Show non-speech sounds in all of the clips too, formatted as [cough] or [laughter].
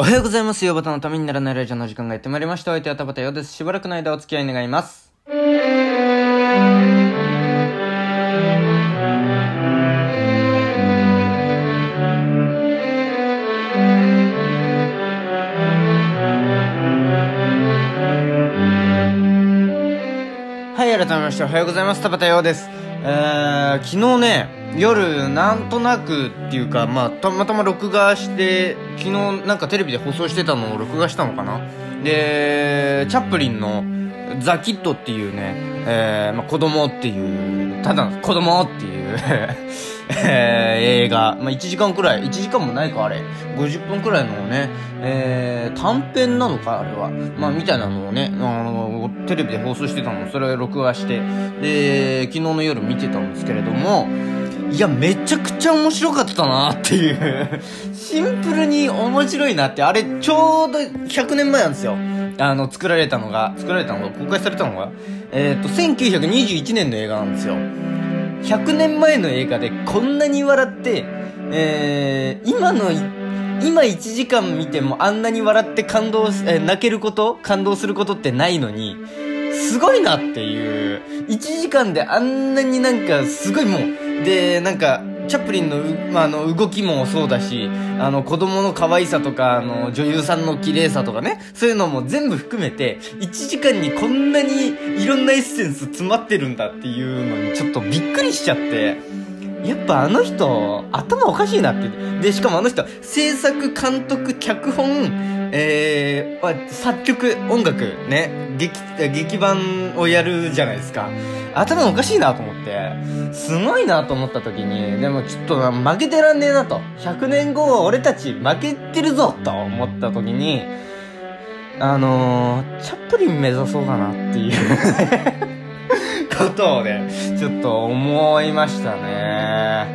おはようございます。ヨバタのためにならないラジオの時間がやってまいりました。お相手は田畑ようです。しばらくの間お付き合い願います。はい、改めましておはようございます。田畑ようです。えー、昨日ね、夜、なんとなくっていうか、まあ、たまたま録画して、昨日なんかテレビで放送してたのを録画したのかな。で、チャップリンのザ・キッドっていうね、えー、まあ、子供っていう、ただの子供っていう、えー、映画、まあ、1時間くらい、1時間もないか、あれ。50分くらいのね、えー、短編なのか、あれは。まあ、みたいなのをね、あの、テレビで放送してたの、それを録画して、で、昨日の夜見てたんですけれども、いや、めちゃくちゃ面白かったなっていう。シンプルに面白いなって、あれ、ちょうど100年前なんですよ。あの、作られたのが、作られたのが、公開されたのが、えっ、と、1921年の映画なんですよ。100年前の映画でこんなに笑って、えー、今の、今1時間見てもあんなに笑って感動し、えー泣けること感動することってないのに、すごいなっていう、1時間であんなになんかすごいもう、で、なんか、チャップリンの、ま、あの、動きもそうだし、あの、子供の可愛さとか、あの、女優さんの綺麗さとかね、そういうのも全部含めて、1時間にこんなにいろんなエッセンス詰まってるんだっていうのにちょっとびっくりしちゃって、やっぱあの人、頭おかしいなって。で、しかもあの人、制作、監督、脚本、えー、作曲、音楽、ね、劇、劇版をやるじゃないですか。頭おかしいなと思って、すごいなと思った時に、でもちょっと負けてらんねえなと。100年後は俺たち負けてるぞと思った時に、あのー、チャップリン目指そうかなっていう [laughs] ことをね、ちょっと思いましたね。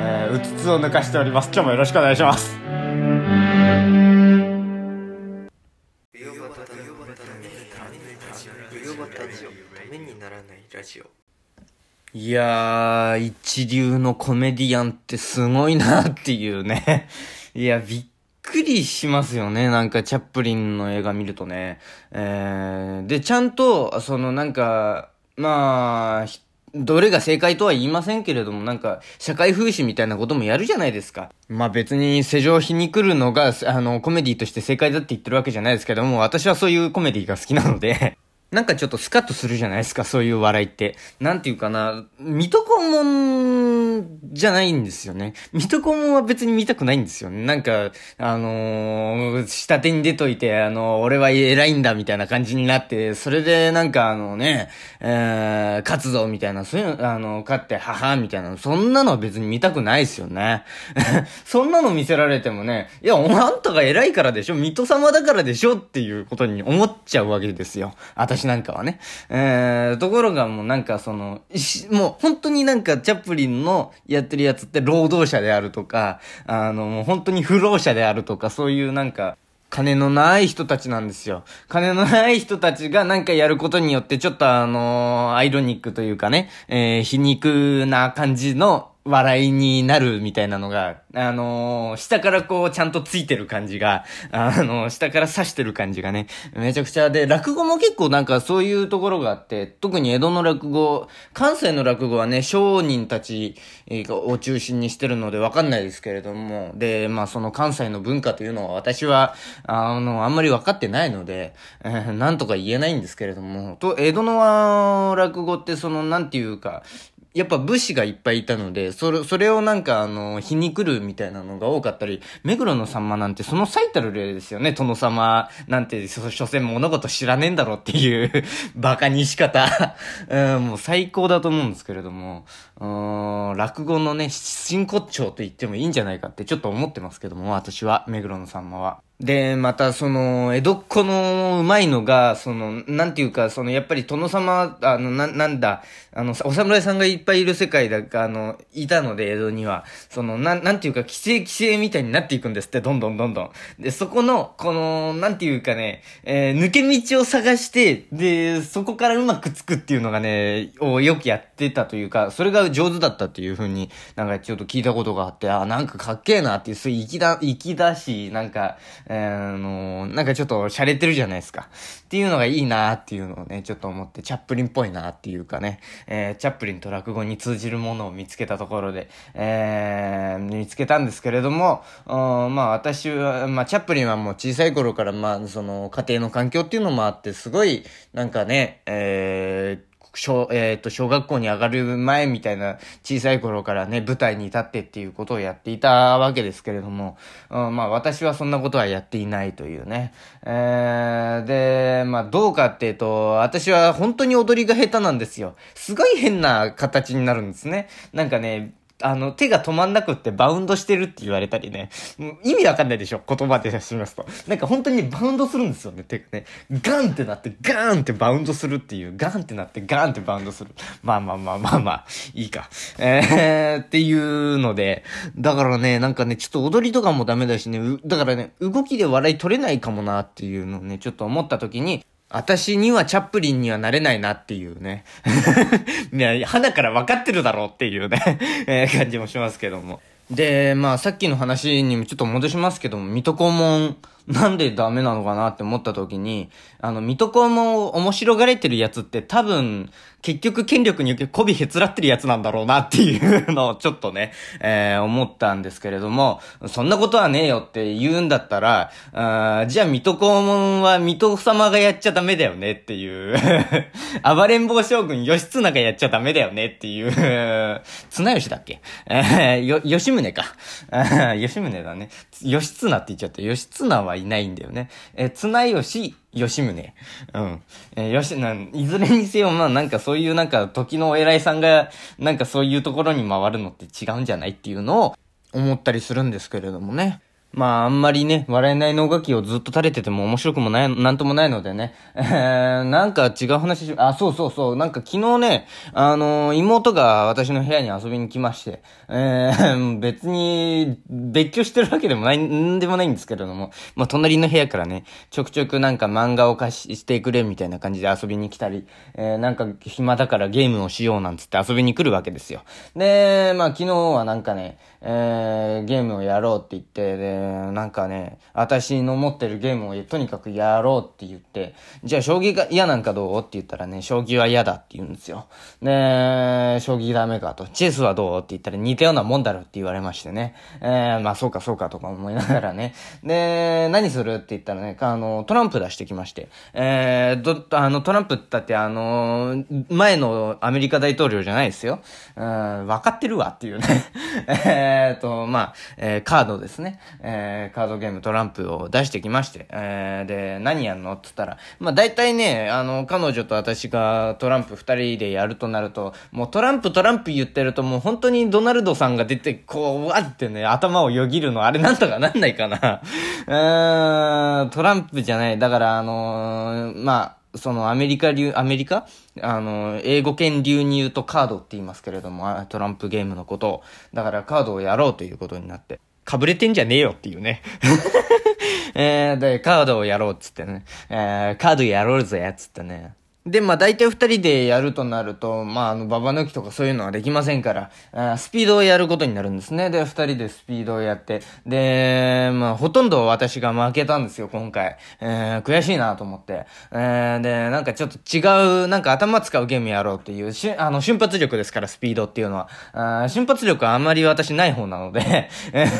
えー、うつつを抜かしております。今日もよろしくお願いします。いやー、一流のコメディアンってすごいなっていうね。[laughs] いや、びっくりしますよね。なんか、チャップリンの映画見るとね。えー、で、ちゃんと、そのなんか、まあ、どれが正解とは言いませんけれども、なんか、社会風刺みたいなこともやるじゃないですか。まあ別に世情皮に来るのが、あの、コメディとして正解だって言ってるわけじゃないですけども、私はそういうコメディが好きなので、なんかちょっとスカッとするじゃないですか、そういう笑いって。なんていうかな、水戸黄門じゃないんですよね。水戸黄門は別に見たくないんですよね。なんか、あのー下手に出といて、あの俺は偉いんだみたいな感じになって、それでなんかあのね、えー、勝つぞみたいな、そういうの、あの、勝って、ははみたいな、そんなのは別に見たくないですよね。[laughs] そんなの見せられてもね、いや、おあんたが偉いからでしょ水戸様だからでしょっていうことに思っちゃうわけですよ。私なんかはね。えー、ところがもうなんかその、もう本当になんかチャップリンのやってるやつって労働者であるとか、あの、もう本当に不労者であるとか、そういうなんか、金のない人たちなんですよ。金のない人たちがなんかやることによって、ちょっとあのアイロニックというかね、えー、皮肉な感じの笑いになるみたいなのが、あのー下からこうちゃんとついてる感じが、あのー下から刺してる感じがね、めちゃくちゃ。で、落語も結構なんかそういうところがあって、特に江戸の落語、関西の落語はね、商人たちを中心にしてるのでわかんないですけれども、で、まあその関西の文化というのは私は、あの、あんまり分かってないので、えーなんとか言えないんですけれども、と、江戸の落語ってその、なんていうか、やっぱ武士がいっぱいいたので、それ、それをなんかあの、皮肉るみたいなのが多かったり、目黒のさんまなんてその最たる例ですよね。殿様なんて、そ、所詮物事知らねえんだろうっていう、[laughs] バカにし方。[laughs] うん、もう最高だと思うんですけれども、うん、落語のね、真骨頂と言ってもいいんじゃないかってちょっと思ってますけども、私は、目黒のさんまは。で、また、その、江戸っ子のうまいのが、その、なんていうか、その、やっぱり殿様、あの、な、なんだ、あの、お侍さんがいっぱいいる世界だ、あの、いたので、江戸には。その、なん、なんていうか、規制規制みたいになっていくんですって、どんどんどんどん。で、そこの、この、なんていうかね、えー抜け道を探して、で、そこからうまくつくっていうのがね、をよくやってたというか、それが上手だったっていう風に、なんかちょっと聞いたことがあって、あ、なんかかっけえなっていう、そういう粋だ、粋だし、なんか、えー、あのなんかちょっと洒落てるじゃないですか。っていうのがいいなっていうのをね、ちょっと思って、チャップリンっぽいなっていうかね、えー、チャップリンと落語に通じるものを見つけたところで、えー、見つけたんですけれども、まあ私は、まあチャップリンはもう小さい頃から、まあその家庭の環境っていうのもあって、すごい、なんかね、えー、小、えっ、ー、と、小学校に上がる前みたいな小さい頃からね、舞台に立ってっていうことをやっていたわけですけれども、うん、まあ私はそんなことはやっていないというね。えー、で、まあどうかっていうと、私は本当に踊りが下手なんですよ。すごい変な形になるんですね。なんかね、あの、手が止まんなくってバウンドしてるって言われたりね。意味わかんないでしょ言葉でしますと。なんか本当にバウンドするんですよね、手がね。ガンってなって、ガーンってバウンドするっていう。ガンってなって、ガーンってバウンドする。まあまあまあまあまあ、いいか。えー、っていうので、だからね、なんかね、ちょっと踊りとかもダメだしね、だからね、動きで笑い取れないかもなっていうのをね、ちょっと思った時に、私にはチャップリンにはなれないなっていうね。い [laughs] や、花から分かってるだろうっていうね、[laughs] 感じもしますけども。で、まあさっきの話にもちょっと戻しますけども、水戸黄門なんでダメなのかなって思った時に、あの、水戸黄門を面白がれてるやつって多分、結局権力に媚びへつらってるやつなんだろうなっていうのをちょっとね、えー、思ったんですけれども、そんなことはねえよって言うんだったら、あじゃあ水戸黄門は水戸様がやっちゃダメだよねっていう [laughs] 暴れん坊将軍義経がやっちゃダメだよねっていう綱吉だっけ？えー、よ、吉宗か。吉宗だね。義経って言っちゃった。義経はいないんだよね。えー、綱吉、吉宗。うん。えー、吉、なん、いずれにせよ、まあなんかそういうなんか時のお偉いさんが、なんかそういうところに回るのって違うんじゃないっていうのを思ったりするんですけれどもね。まあ、あんまりね、笑えない脳書きをずっと垂れてても面白くもない、なんともないのでね。えー、なんか違う話し、あ、そうそうそう、なんか昨日ね、あのー、妹が私の部屋に遊びに来まして、えー、別に、別居してるわけでもない、んでもないんですけれども、まあ、隣の部屋からね、ちょくちょくなんか漫画を貸してくれみたいな感じで遊びに来たり、えー、なんか暇だからゲームをしようなんつって遊びに来るわけですよ。で、まあ、昨日はなんかね、えー、ゲームをやろうって言って、で、なんかね、私の持ってるゲームをとにかくやろうって言って、じゃあ将棋が嫌なんかどうって言ったらね、将棋は嫌だって言うんですよ。で、将棋ダメかと。チェスはどうって言ったら似たようなもんだろって言われましてね。えー、まあそうかそうかとか思いながらね。で、何するって言ったらね、あの、トランプ出してきまして。えー、ど、あの、トランプって言ってあの、前のアメリカ大統領じゃないですよ。うん、分かってるわっていうね。ええっと、まあ、えー、カードですね。えー、カードゲームトランプを出してきまして、えー、で、何やんの？って言ったら、まあ大体ね、あの、彼女と私がトランプ二人でやるとなると、もうトランプトランプ言ってるともう本当にドナルドさんが出て、こう、わってね、頭をよぎるの、あれなんとかなんないかな。うーん、トランプじゃない。だから、あのー、まあ、そのアメリカ流、アメリカ？あの、英語圏流に言うとカードって言いますけれども、トランプゲームのことを。だからカードをやろうということになって。かぶれてんじゃねえよっていうね。[laughs] えー、で、カードをやろうっつってね。えー、カードやろうぜっつってね。で、まあ大体二人でやるとなると、まああの、ババ抜きとかそういうのはできませんから、あスピードをやることになるんですね。で、二人でスピードをやって、で、まあほとんど私が負けたんですよ、今回。えー、悔しいなと思って。えー、で、なんかちょっと違う、なんか頭使うゲームやろうっていう、しあの、瞬発力ですから、スピードっていうのは。あ瞬発力はあんまり私ない方なので、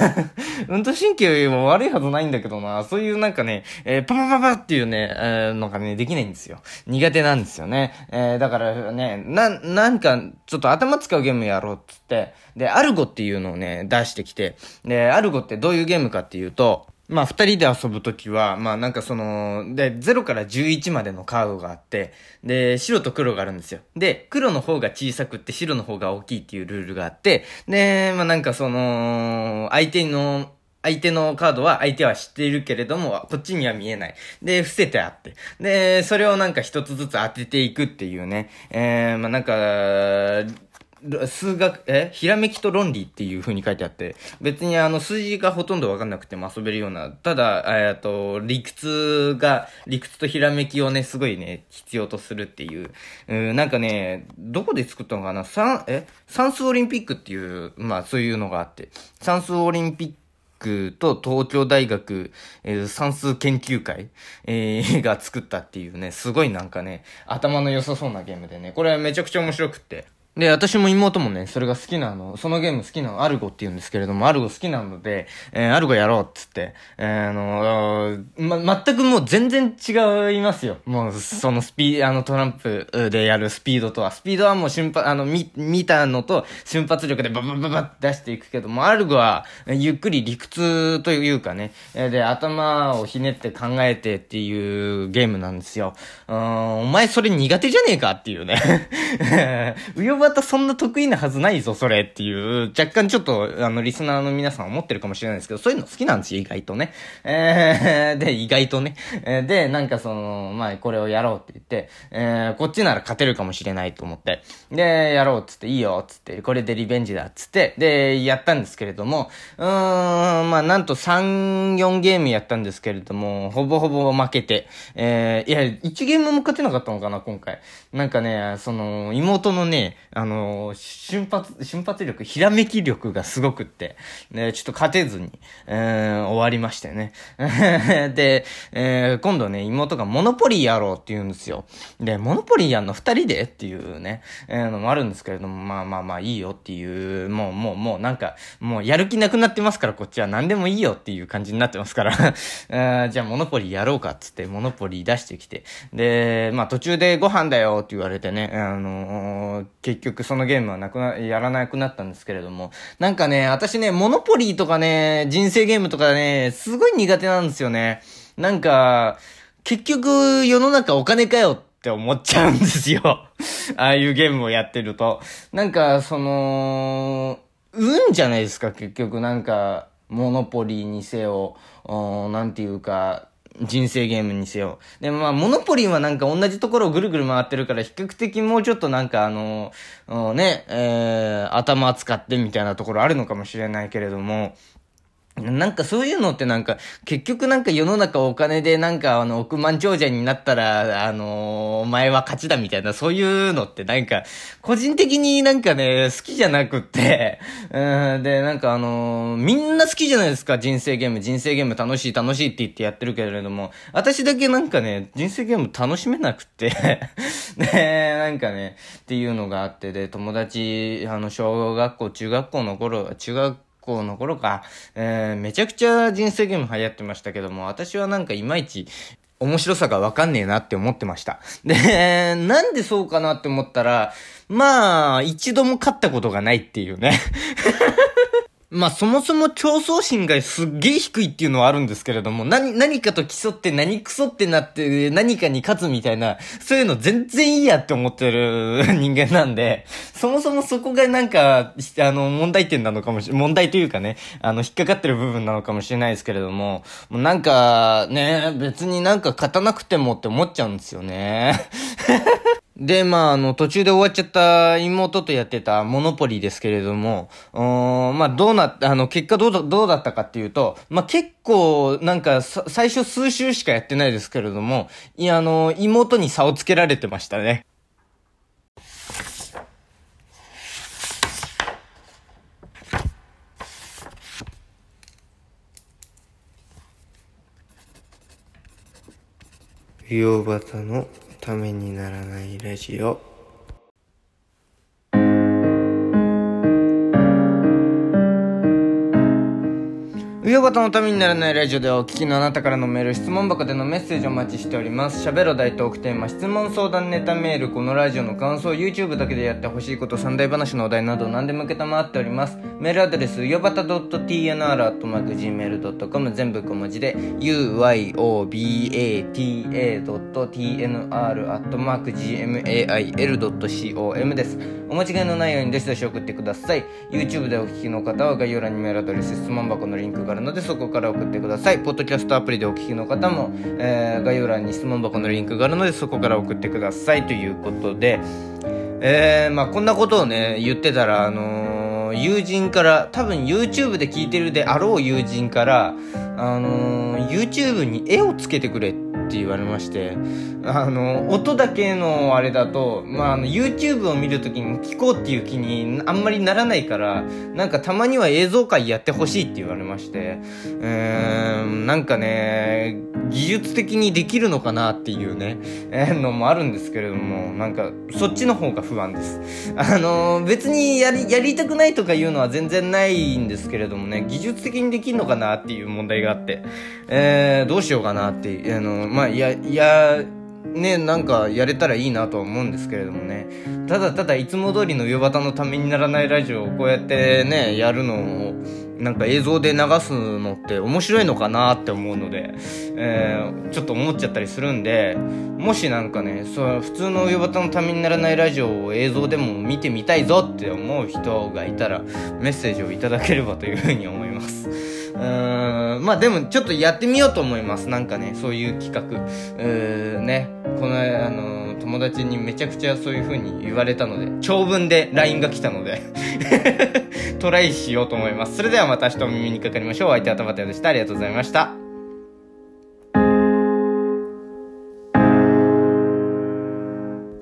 [laughs] 運動神経も悪いはずないんだけどな、そういうなんかね、えー、パパパパっていうね、えー、のがね、できないんですよ。苦手なんんですよね。えー、だからね、な、なんか、ちょっと頭使うゲームやろうっつって、で、アルゴっていうのをね、出してきて、で、アルゴってどういうゲームかっていうと、まあ、二人で遊ぶときは、まあ、なんかその、で、0から11までのカードがあって、で、白と黒があるんですよ。で、黒の方が小さくって白の方が大きいっていうルールがあって、で、まあ、なんかその、相手の相手のカードは相手は知っているけれども、こっちには見えない。で、伏せてあって。で、それをなんか一つずつ当てていくっていうね。えー、まあ、なんか、数学、え？ひらめきと論理っていう風に書いてあって、別にあの数字がほとんどわかんなくても遊べるような、ただ、えっと、理屈が、理屈とひらめきをね、すごいね、必要とするっていう、うん、なんかね、どこで作ったのかな？算、え？算数オリンピックっていう、まあそういうのがあって、算数オリンピッククと東京大学、えー算数研究会、えー [laughs] が作ったっていうね、すごいなんかね、頭の良さそうなゲームでね、これめちゃくちゃ面白くって。で、私も妹もね、それが好きなの、そのゲーム好きなの、アルゴって言うんですけれども、アルゴ好きなので、えーアルゴやろうっつって、えーあのーま、全くもう全然違いますよ。もう、そのスピ、あのトランプでやるスピードとは。スピードはもう瞬発、あの、見、見たのと瞬発力でババババって出していくけども、アルゴは、ゆっくり理屈というかね、で、頭をひねって考えてっていうゲームなんですよ。うん、お前それ苦手じゃねえかっていうね。[laughs] うよばたそんな得意なはずないぞ、それっていう、若干ちょっと、あの、リスナーの皆さん思ってるかもしれないですけど、そういうの好きなんですよ、意外とね。えー、で、意外とね。えーで、なんかその、まあ、これをやろうって言って、えー、こっちなら勝てるかもしれないと思って、で、やろうっつって、いいよっつって、これでリベンジだっつって、で、やったんですけれども、うーん、まあ、なんと3、4ゲームやったんですけれども、ほぼほぼ負けて、えー、いや、1ゲームも勝てなかったのかな、今回。なんかね、その、妹のね、あの、瞬発、瞬発力、ひらめき力がすごくって、ね、ちょっと勝てずに、えー、終わりましたね。[laughs] で、えー、今度ね、妹がモノポリーやろうって言うんですよ。で、モノポリーやんの二人でっていうね、えー、のもあるんですけれども、まあまあまあいいよっていう、もうもうもうなんか、もうやる気なくなってますから、こっちは何でもいいよっていう感じになってますから、[laughs] えじゃあモノポリーやろうかっつって、モノポリー出してきて、で、まあ途中でご飯だよって言われてね、あのー結結局そのゲームはなくな、やらなくなったんですけれども、なんかね、私ね、モノポリーとかね、人生ゲームとかね、すごい苦手なんですよね。なんか、結局世の中お金かよって思っちゃうんですよ。[laughs] ああいうゲームをやってると。なんか、その、運じゃないですか、結局。なんか、モノポリーにせよ、なんていうか、人生ゲームにせよ。でもまあ、モノポリンはなんか同じところをぐるぐる回ってるから、比較的もうちょっとなんかあの、ね、えー、頭使ってみたいなところあるのかもしれないけれども、なんかそういうのってなんか、結局なんか世の中お金でなんかあの億万長者になったら、あのーお前は勝ちだみたいな、そういうのってなんか、個人的になんかね、好きじゃなくって、[laughs] うん、で、なんかあのーみんな好きじゃないですか、人生ゲーム。人生ゲーム楽しい楽しいって言ってやってるけれども、私だけなんかね、人生ゲーム楽しめなくって、で、[laughs] なんかね、っていうのがあって、で、友達、あの、小学校、中学校の頃、中学校校の頃か、えーめちゃくちゃ人生ゲーム流行ってましたけども、私はなんかいまいち、面白さがわかんねえなって思ってました。で、なんでそうかなって思ったら、まあ、一度も勝ったことがないっていうね。まあそもそも競争心がすっげえ低いっていうのはあるんですけれども、何、何かと競って何クソってなって何かに勝つみたいな、そういうの全然いいやって思ってる人間なんで、そもそもそこがなんか、あの、問題点なのかもし、問題というかね、あの、引っかかってる部分なのかもしれないですけれども、もうなんか、ね、別になんか勝たなくてもって思っちゃうんですよね。で、まあ、あの、途中で終わっちゃった妹とやってたモノポリですけれども、うんまあ、どうな、あの、結果どうだ、どうだったかっていうと、まあ、結構、なんか、最初数週しかやってないですけれども、いや、あの、妹に差をつけられてましたね。洋端のためにならないラジオ。うよばたのためにならないラジオではお聞きのあなたからのメール、質問箱でのメッセージをお待ちしております。喋ろ大トークテーマ、質問相談ネタメール、このラジオの感想、YouTube だけでやってほしいこと、三大話のお題など何でも受けたまっております。メールアドレス、うよばた .tnr.gmail.com 全部小文字で、uyobata.tnr.gmail.com です。お間違いのないようにどしどし送ってください。YouTube でお聞きの方は概要欄にメールアドレス、質問箱のリンクがあるのでそこから送ってください。ポッドキャストアプリでお聞きの方も、えー概要欄に質問箱のリンクがあるのでそこから送ってくださいということで、えー、まあこんなことをね、言ってたら、あのー友人から、多分 YouTube で聞いてるであろう友人から、あのー YouTube に絵をつけてくれってって言われまして、あの、音だけのあれだと、まあ、あの、YouTube を見るときに聞こうっていう気にあんまりならないから、なんかたまには映像界やってほしいって言われまして、うーん、なんかね、技術的にできるのかなっていうね、えー、のもあるんですけれども、なんか、そっちの方が不安です。[laughs] あの、別にやり、やりたくないとかいうのは全然ないんですけれどもね、技術的にできるのかなっていう問題があって、えー、どうしようかなって、あの、まあ、いや、いや、ね、なんかやれたらいいなとは思うんですけれどもね。ただただいつも通りの夕方のためにならないラジオをこうやってね、やるのを、なんか映像で流すのって面白いのかなって思うので、えー、ちょっと思っちゃったりするんで、もしなんかね、そう、普通の夕方のためにならないラジオを映像でも見てみたいぞって思う人がいたら、メッセージをいただければというふうに思います。[laughs] うーん、まあでもちょっとやってみようと思います。なんかね、そういう企画。うーね、この、あの、友達にめちゃくちゃそういう風に言われたので、長文で LINE が来たので [laughs] トライしようと思います。それではまた明日お耳にかかりましょう。お相手は田畑でした。ありがとうございました。